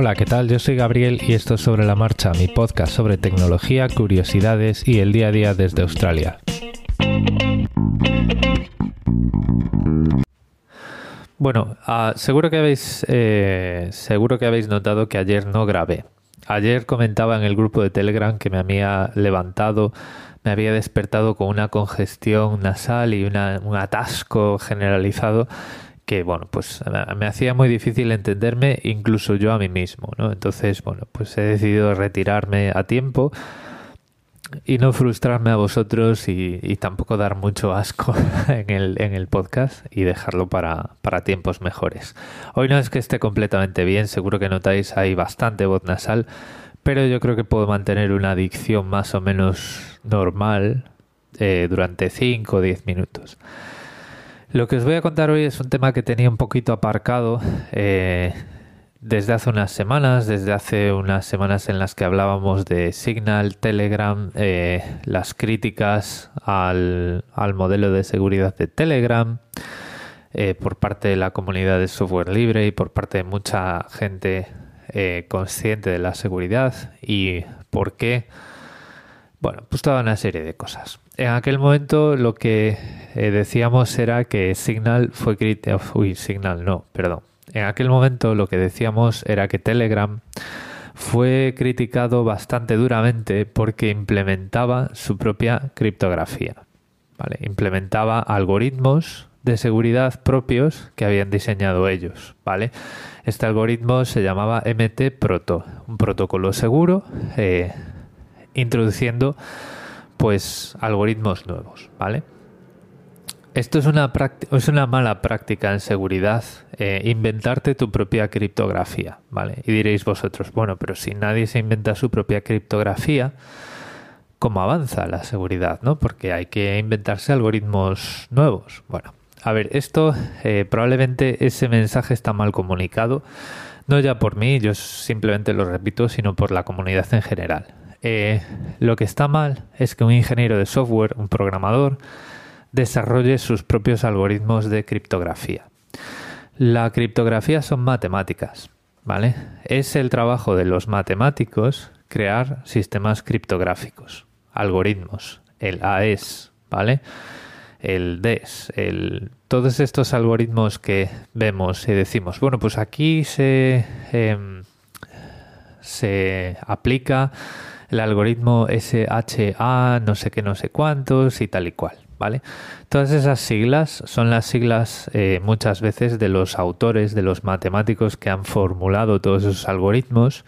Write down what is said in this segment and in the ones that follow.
Hola, ¿qué tal? Yo soy Gabriel y esto es Sobre la Marcha, mi podcast sobre tecnología, curiosidades y el día a día desde Australia. Bueno, ah, seguro que habéis eh, seguro que habéis notado que ayer no grabé. Ayer comentaba en el grupo de Telegram que me había levantado, me había despertado con una congestión nasal y un atasco generalizado que bueno, pues me hacía muy difícil entenderme incluso yo a mí mismo, ¿no? Entonces, bueno, pues he decidido retirarme a tiempo y no frustrarme a vosotros y, tampoco dar mucho asco en el, en el podcast y dejarlo para, para, tiempos mejores. Hoy no es que esté completamente bien, seguro que notáis ahí bastante voz nasal, pero yo creo que puedo mantener una dicción más o menos normal eh, durante 5 o 10 minutos. Lo que os voy a contar hoy es un tema que tenía un poquito aparcado eh, desde hace unas semanas, desde hace unas semanas en las que hablábamos de Signal, Telegram, eh, las críticas al, modelo de seguridad de Telegram eh, por parte de la comunidad de software libre y por parte de mucha gente consciente de la seguridad y por qué bueno, pues toda una serie de cosas. En aquel momento lo que eh, decíamos era que Signal fue criticado. Uy, Signal no, perdón. En aquel momento lo que decíamos era que Telegram fue criticado bastante duramente porque implementaba su propia criptografía. ¿vale? Implementaba algoritmos de seguridad propios que habían diseñado ellos. ¿vale? Este algoritmo se llamaba MT Proto, un protocolo seguro. Eh, introduciendo pues algoritmos nuevos, ¿vale? Esto es una, es una mala práctica en seguridad, eh, inventarte tu propia criptografía, ¿vale? Y diréis vosotros, bueno, pero si nadie se inventa su propia criptografía, ¿cómo avanza la seguridad, no? Porque hay que inventarse algoritmos nuevos. Bueno, a ver, esto eh, probablemente ese mensaje está mal comunicado, no ya por mí, yo simplemente lo repito, sino por la comunidad en general. Eh, lo que está mal es que un ingeniero de software, un programador, desarrolle sus propios algoritmos de criptografía. La criptografía son matemáticas, ¿vale? Es el trabajo de los matemáticos crear sistemas criptográficos, algoritmos, el AES, ¿vale? El DES, el, todos estos algoritmos que vemos y decimos, bueno, pues aquí se, em, se aplica el algoritmo SHA, no sé qué, no sé cuántos y tal y cual. ¿Vale? Todas esas siglas son las siglas eh, muchas veces de los autores, de los matemáticos que han formulado todos esos algoritmos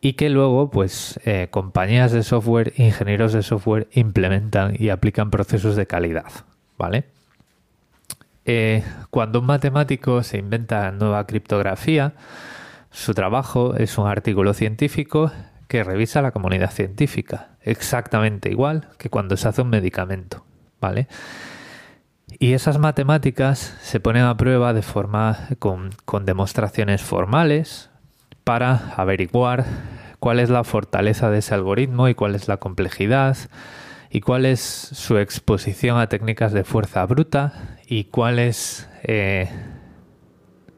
y que luego, pues, eh, compañías de software, ingenieros de software implementan y aplican procesos de calidad, ¿vale? Eh, cuando un matemático se inventa nueva criptografía, su trabajo es un artículo científico que revisa la comunidad científica, exactamente igual que cuando se hace un medicamento, ¿vale? Y esas matemáticas se ponen a prueba de forma con, con demostraciones formales para averiguar cuál es la fortaleza de ese algoritmo y cuál es la complejidad y cuál es su exposición a técnicas de fuerza bruta y cuál es, eh,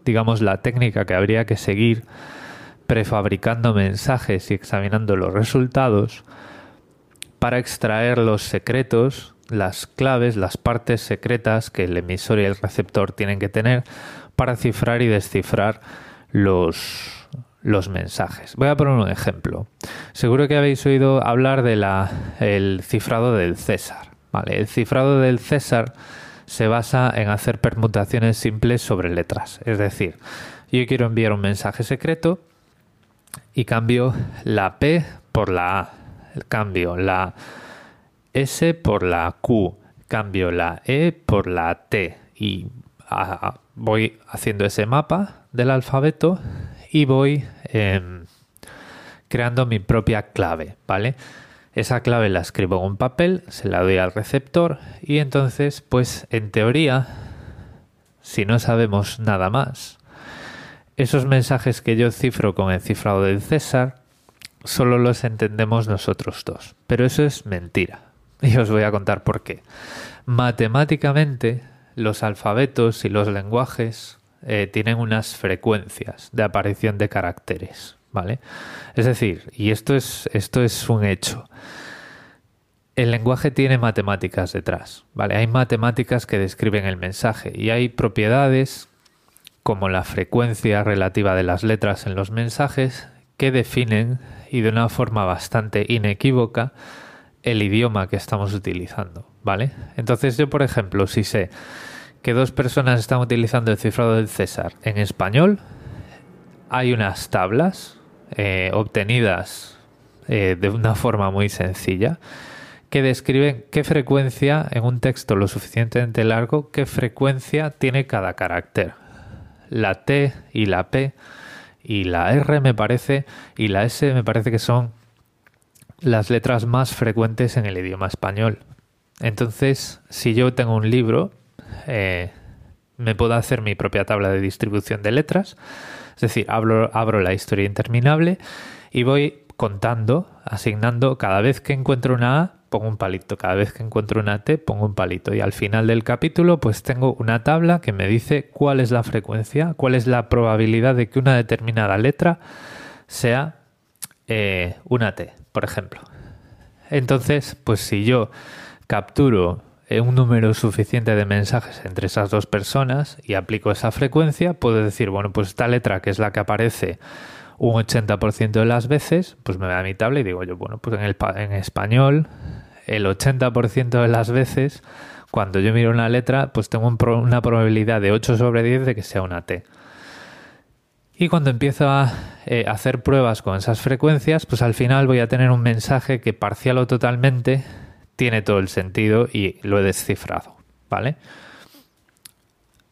digamos, la técnica que habría que seguir prefabricando mensajes y examinando los resultados para extraer los secretos, las claves, las partes secretas que el emisor y el receptor tienen que tener para cifrar y descifrar los, los mensajes. Voy a poner un ejemplo. Seguro que habéis oído hablar del cifrado del César. Vale, el cifrado del César se basa en hacer permutaciones simples sobre letras. Es decir, yo quiero enviar un mensaje secreto y cambio la P por la A, cambio la S por la Q, cambio la E por la T. Y voy haciendo ese mapa del alfabeto y voy em, creando mi propia clave, ¿vale? Esa clave la escribo en un papel, se la doy al receptor y entonces, pues en teoría, si no sabemos nada más, esos mensajes que yo cifro con el cifrado del César solo los entendemos nosotros dos. Pero eso es mentira. Y os voy a contar por qué. Matemáticamente, los alfabetos y los lenguajes eh, tienen unas frecuencias de aparición de caracteres, ¿vale? Es decir, y esto es, esto es un hecho, el lenguaje tiene matemáticas detrás, ¿vale? Hay matemáticas que describen el mensaje y hay propiedades como la frecuencia relativa de las letras en los mensajes que definen y de una forma bastante inequívoca el idioma que estamos utilizando, ¿vale? Entonces yo, por ejemplo, si sé que dos personas están utilizando el cifrado del César en español, hay unas tablas eh, obtenidas eh, de una forma muy sencilla que describen qué frecuencia en un texto lo suficientemente largo, qué frecuencia tiene cada carácter. La T y la P y la R me parece y la S me parece que son las letras más frecuentes en el idioma español. Entonces, si yo tengo un libro, eh, me puedo hacer mi propia tabla de distribución de letras, es decir, abro, abro la historia interminable y voy contando, asignando cada vez que encuentro una A, pongo un palito, cada vez que encuentro una T, pongo un palito. Y al final del capítulo, pues tengo una tabla que me dice cuál es la frecuencia, cuál es la probabilidad de que una determinada letra sea eh, una T, por ejemplo. Entonces, pues si yo capturo eh, un número suficiente de mensajes entre esas dos personas y aplico esa frecuencia, puedo decir, bueno, pues esta letra que es la que aparece un 80% de las veces, pues me da mi tabla y digo yo, bueno, pues en, el, en español, el 80% de las veces, cuando yo miro una letra, pues tengo una probabilidad de 8 sobre 10 de que sea una T. Y cuando empiezo a eh, hacer pruebas con esas frecuencias, pues al final voy a tener un mensaje que parcial o totalmente tiene todo el sentido y lo he descifrado, ¿vale?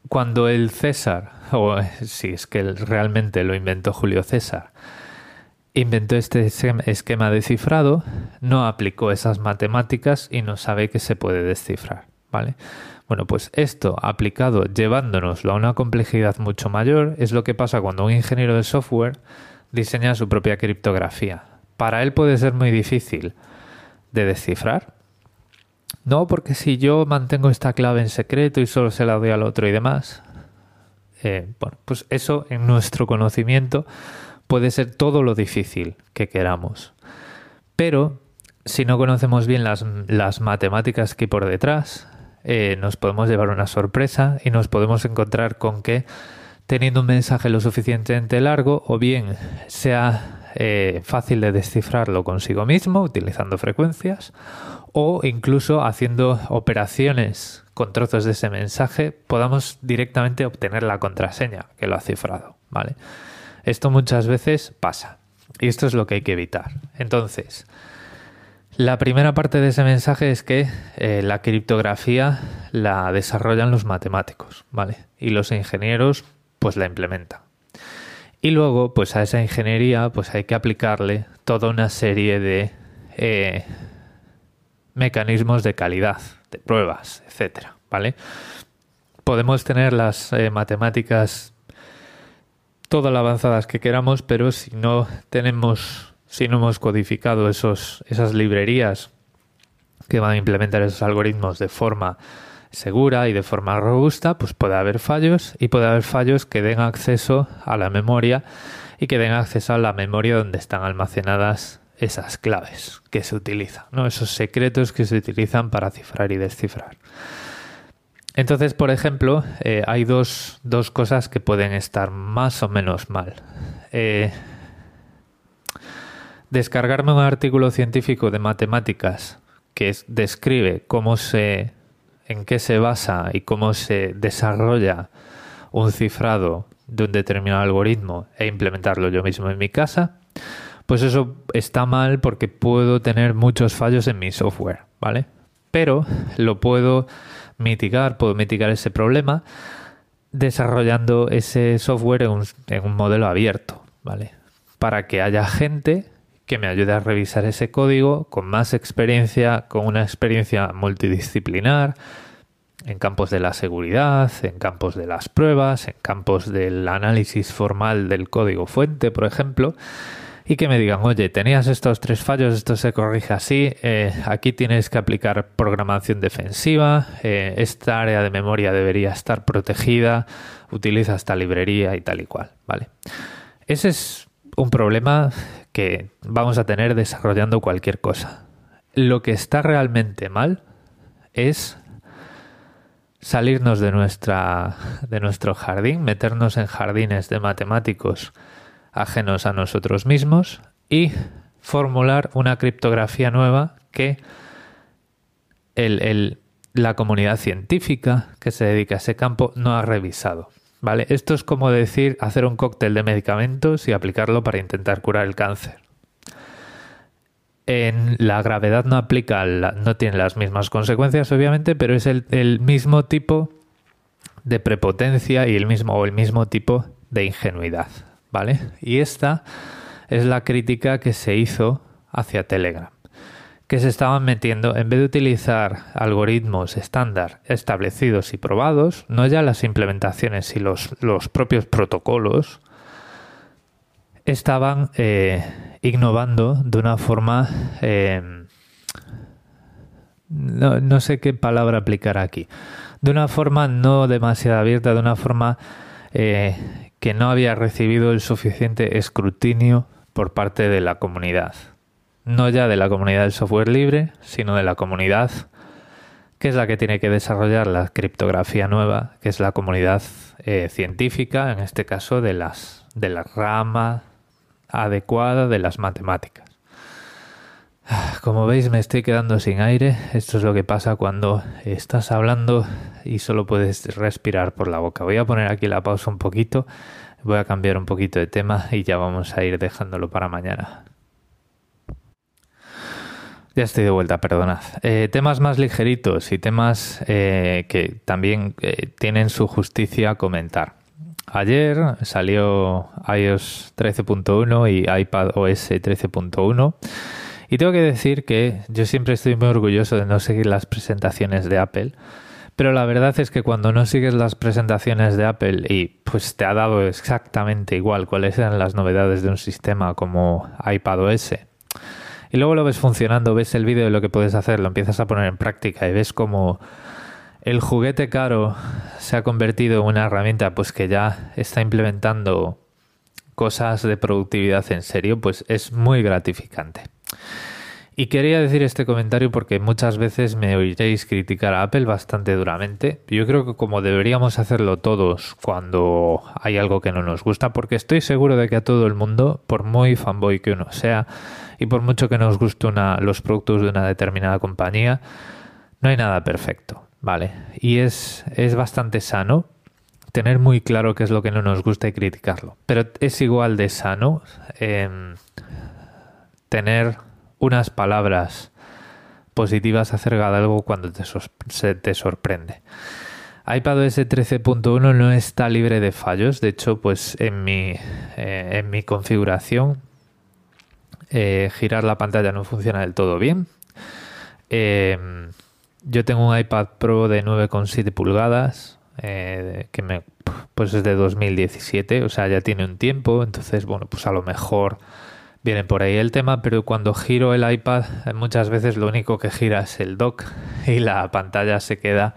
Cuando el César o si es que realmente lo inventó Julio César, inventó este esquema descifrado, no aplicó esas matemáticas y no sabe que se puede descifrar, ¿vale? Bueno, pues esto aplicado llevándonoslo a una complejidad mucho mayor es lo que pasa cuando un ingeniero de software diseña su propia criptografía. Para él puede ser muy difícil de descifrar. No, porque si yo mantengo esta clave en secreto y solo se la doy al otro y demás, eh, bueno, pues eso en nuestro conocimiento puede ser todo lo difícil que queramos. Pero si no conocemos bien las, matemáticas que hay por detrás, eh, nos podemos llevar una sorpresa y nos podemos encontrar con que teniendo un mensaje lo suficientemente largo o bien sea eh, fácil de descifrarlo consigo mismo utilizando frecuencias o incluso haciendo operaciones con trozos de ese mensaje podamos directamente obtener la contraseña que lo ha cifrado, ¿vale? Esto muchas veces pasa y esto es lo que hay que evitar. Entonces, la primera parte de ese mensaje es que eh, la criptografía la desarrollan los matemáticos, ¿vale? Y los ingenieros pues la implementan. Y luego, pues a esa ingeniería pues hay que aplicarle toda una serie de eh, mecanismos de calidad, de pruebas, etcétera, ¿vale? Podemos tener las eh, matemáticas todas las avanzadas que queramos, pero si no tenemos, si no hemos codificado esos, esas librerías que van a implementar esos algoritmos de forma segura y de forma robusta, pues puede haber fallos y puede haber fallos que den acceso a la memoria y que den acceso a la memoria donde están almacenadas esas claves que se utilizan, ¿no? esos secretos que se utilizan para cifrar y descifrar. Entonces, por ejemplo, eh, hay dos, cosas que pueden estar más o menos mal. Eh, descargarme un artículo científico de matemáticas que describe cómo se, en qué se basa y cómo se desarrolla un cifrado de un determinado algoritmo e implementarlo yo mismo en mi casa pues eso está mal porque puedo tener muchos fallos en mi software, ¿vale? Pero lo puedo mitigar, puedo mitigar ese problema desarrollando ese software en un, modelo abierto, ¿vale? Para que haya gente que me ayude a revisar ese código con más experiencia, con una experiencia multidisciplinar, en campos de la seguridad, en campos de las pruebas, en campos del análisis formal del código fuente, por ejemplo, y que me digan, oye, tenías estos tres fallos, esto se corrige así, eh, aquí tienes que aplicar programación defensiva, eh, esta área de memoria debería estar protegida, utiliza esta librería y tal y cual, ¿vale? Ese es un problema que vamos a tener desarrollando cualquier cosa. Lo que está realmente mal es salirnos de, nuestra, de nuestro jardín, meternos en jardines de matemáticos ajenos a nosotros mismos y formular una criptografía nueva que la comunidad científica que se dedica a ese campo no ha revisado. ¿Vale? Esto es como decir hacer un cóctel de medicamentos y aplicarlo para intentar curar el cáncer. En la gravedad no aplica, no tiene las mismas consecuencias, obviamente, pero es el, mismo tipo de prepotencia y el mismo tipo de ingenuidad. Y esta es la crítica que se hizo hacia Telegram, que se estaban metiendo, en vez de utilizar algoritmos estándar establecidos y probados, no ya las implementaciones y los, propios protocolos, estaban eh, innovando de una forma... Eh, no, no, sé qué palabra aplicar aquí. De una forma no demasiado abierta, de una forma eh, que no había recibido el suficiente escrutinio por parte de la comunidad. No ya de la comunidad del software libre, sino de la comunidad que es la que tiene que desarrollar la criptografía nueva, que es la comunidad eh, científica, en este caso de, las, de la rama adecuada de las matemáticas. Como veis me estoy quedando sin aire. Esto es lo que pasa cuando estás hablando y solo puedes respirar por la boca. Voy a poner aquí la pausa un poquito. Voy a cambiar un poquito de tema y ya vamos a ir dejándolo para mañana. Ya estoy de vuelta, perdonad. Eh, temas más ligeritos y temas eh, que también eh, tienen su justicia comentar. Ayer salió iOS 13.1 y iPadOS 13.1 y tengo que decir que yo siempre estoy muy orgulloso de no seguir las presentaciones de Apple. Pero la verdad es que cuando no sigues las presentaciones de Apple y pues te ha dado exactamente igual cuáles eran las novedades de un sistema como iPadOS, y luego lo ves funcionando, ves el vídeo de lo que puedes hacer, lo empiezas a poner en práctica y ves como el juguete caro se ha convertido en una herramienta pues que ya está implementando cosas de productividad en serio, pues es muy gratificante. Y quería decir este comentario porque muchas veces me oiréis criticar a Apple bastante duramente. Yo creo que como deberíamos hacerlo todos cuando hay algo que no nos gusta, porque estoy seguro de que a todo el mundo, por muy fanboy que uno sea, y por mucho que nos guste los productos de una determinada compañía, no hay nada perfecto, ¿vale? Y es, es bastante sano tener muy claro qué es lo que no nos gusta y criticarlo. Pero es igual de sano em, tener unas palabras positivas acerca de algo cuando te, se te sorprende. iPadOS 13.1 no está libre de fallos. De hecho, pues en mi, eh, en mi configuración eh, girar la pantalla no funciona del todo bien. Em, yo tengo un iPad Pro de 9,7 pulgadas eh, que me, pues es de 2017, o sea, ya tiene un tiempo. Entonces, bueno, pues a lo mejor viene por ahí el tema, pero cuando giro el iPad muchas veces lo único que gira es el dock y la pantalla se queda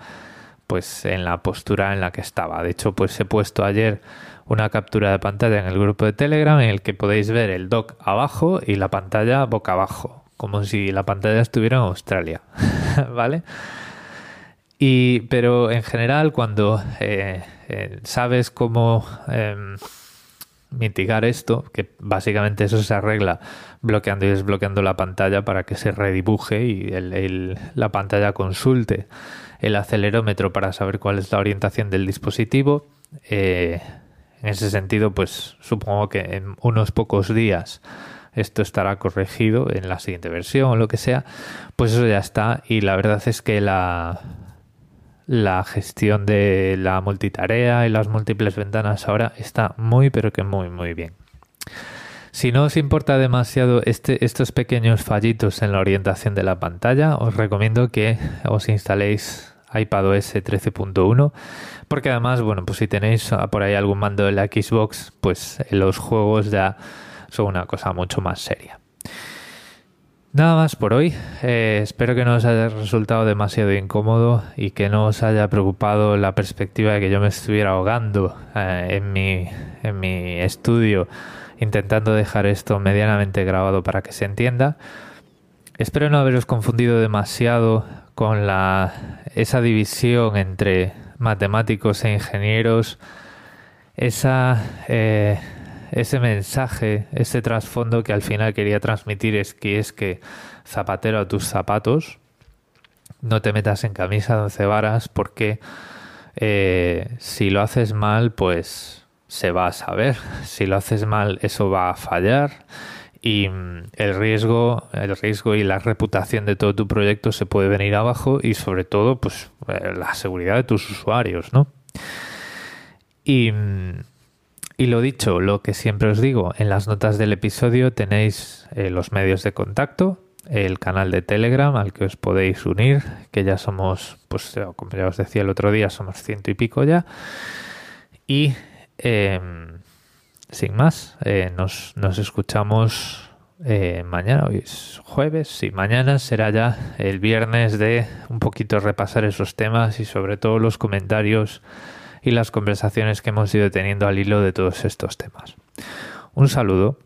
pues en la postura en la que estaba. De hecho, pues he puesto ayer una captura de pantalla en el grupo de Telegram en el que podéis ver el dock abajo y la pantalla boca abajo, como si la pantalla estuviera en Australia, ¿vale? Y, pero en general, cuando eh, eh, sabes cómo em, mitigar esto, que básicamente eso se arregla bloqueando y desbloqueando la pantalla para que se redibuje y la pantalla consulte el acelerómetro para saber cuál es la orientación del dispositivo. Eh, en ese sentido, pues supongo que en unos pocos días esto estará corregido en la siguiente versión o lo que sea, pues eso ya está y la verdad es que la, la gestión de la multitarea y las múltiples ventanas ahora está muy pero que muy muy bien. Si no os importa demasiado este, estos pequeños fallitos en la orientación de la pantalla, os recomiendo que os instaléis iPadOS 13.1 porque además, bueno, pues si tenéis por ahí algún mando de la Xbox, pues los juegos ya son una cosa mucho más seria. Nada más por hoy. Eh, espero que no os haya resultado demasiado incómodo y que no os haya preocupado la perspectiva de que yo me estuviera ahogando eh, en, mi, en mi estudio intentando dejar esto medianamente grabado para que se entienda. Espero no haberos confundido demasiado con la, esa división entre matemáticos e ingenieros, esa eh, ese mensaje, ese trasfondo que al final quería transmitir es que es que zapatero a tus zapatos, no te metas en camisa de once varas porque eh, si lo haces mal, pues se va a saber. Si lo haces mal, eso va a fallar y mm, el riesgo, el riesgo y la reputación de todo tu proyecto se puede venir abajo y sobre todo, pues eh, la seguridad de tus usuarios, ¿no? Y mm, y lo dicho, lo que siempre os digo, en las notas del episodio tenéis eh, los medios de contacto, el canal de Telegram al que os podéis unir, que ya somos, pues como ya os decía el otro día, somos ciento y pico ya. Y em, sin más, eh, nos, nos, escuchamos eh, mañana, hoy es jueves, y mañana será ya el viernes de un poquito repasar esos temas y sobre todo los comentarios y las conversaciones que hemos ido teniendo al hilo de todos estos temas. Un saludo